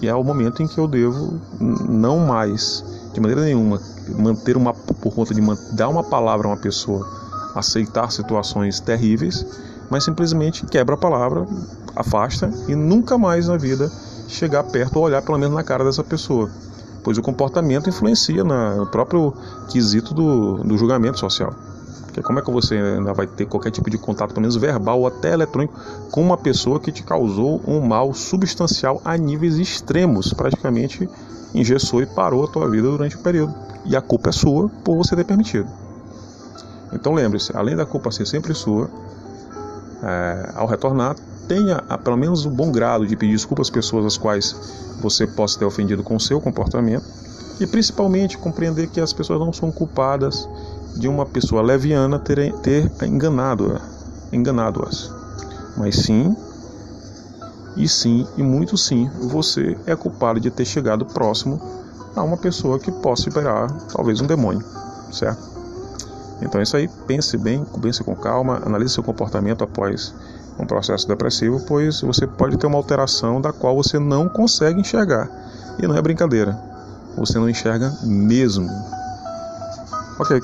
E é o momento em que eu devo não mais, de maneira nenhuma, manter uma por conta de dar uma palavra a uma pessoa, aceitar situações terríveis, mas simplesmente quebra a palavra, afasta e nunca mais na vida chegar perto ou olhar pelo menos na cara dessa pessoa. Pois o comportamento influencia no próprio quesito do, do julgamento social. Porque como é que você ainda vai ter qualquer tipo de contato, pelo menos verbal ou até eletrônico, com uma pessoa que te causou um mal substancial a níveis extremos, praticamente engessou e parou a tua vida durante o período. E a culpa é sua por você ter permitido. Então lembre-se, além da culpa ser sempre sua, é, ao retornar, tenha a, pelo menos o bom grado de pedir desculpas às pessoas às quais você possa ter ofendido com o seu comportamento e principalmente compreender que as pessoas não são culpadas de uma pessoa leviana ter, ter enganado, enganado-as. Mas sim, e sim, e muito sim, você é culpado de ter chegado próximo a uma pessoa que possa liberar talvez um demônio, certo? Então é isso aí, pense bem, pense com calma, analise seu comportamento após um processo depressivo, pois você pode ter uma alteração da qual você não consegue enxergar. E não é brincadeira, você não enxerga mesmo. Ok.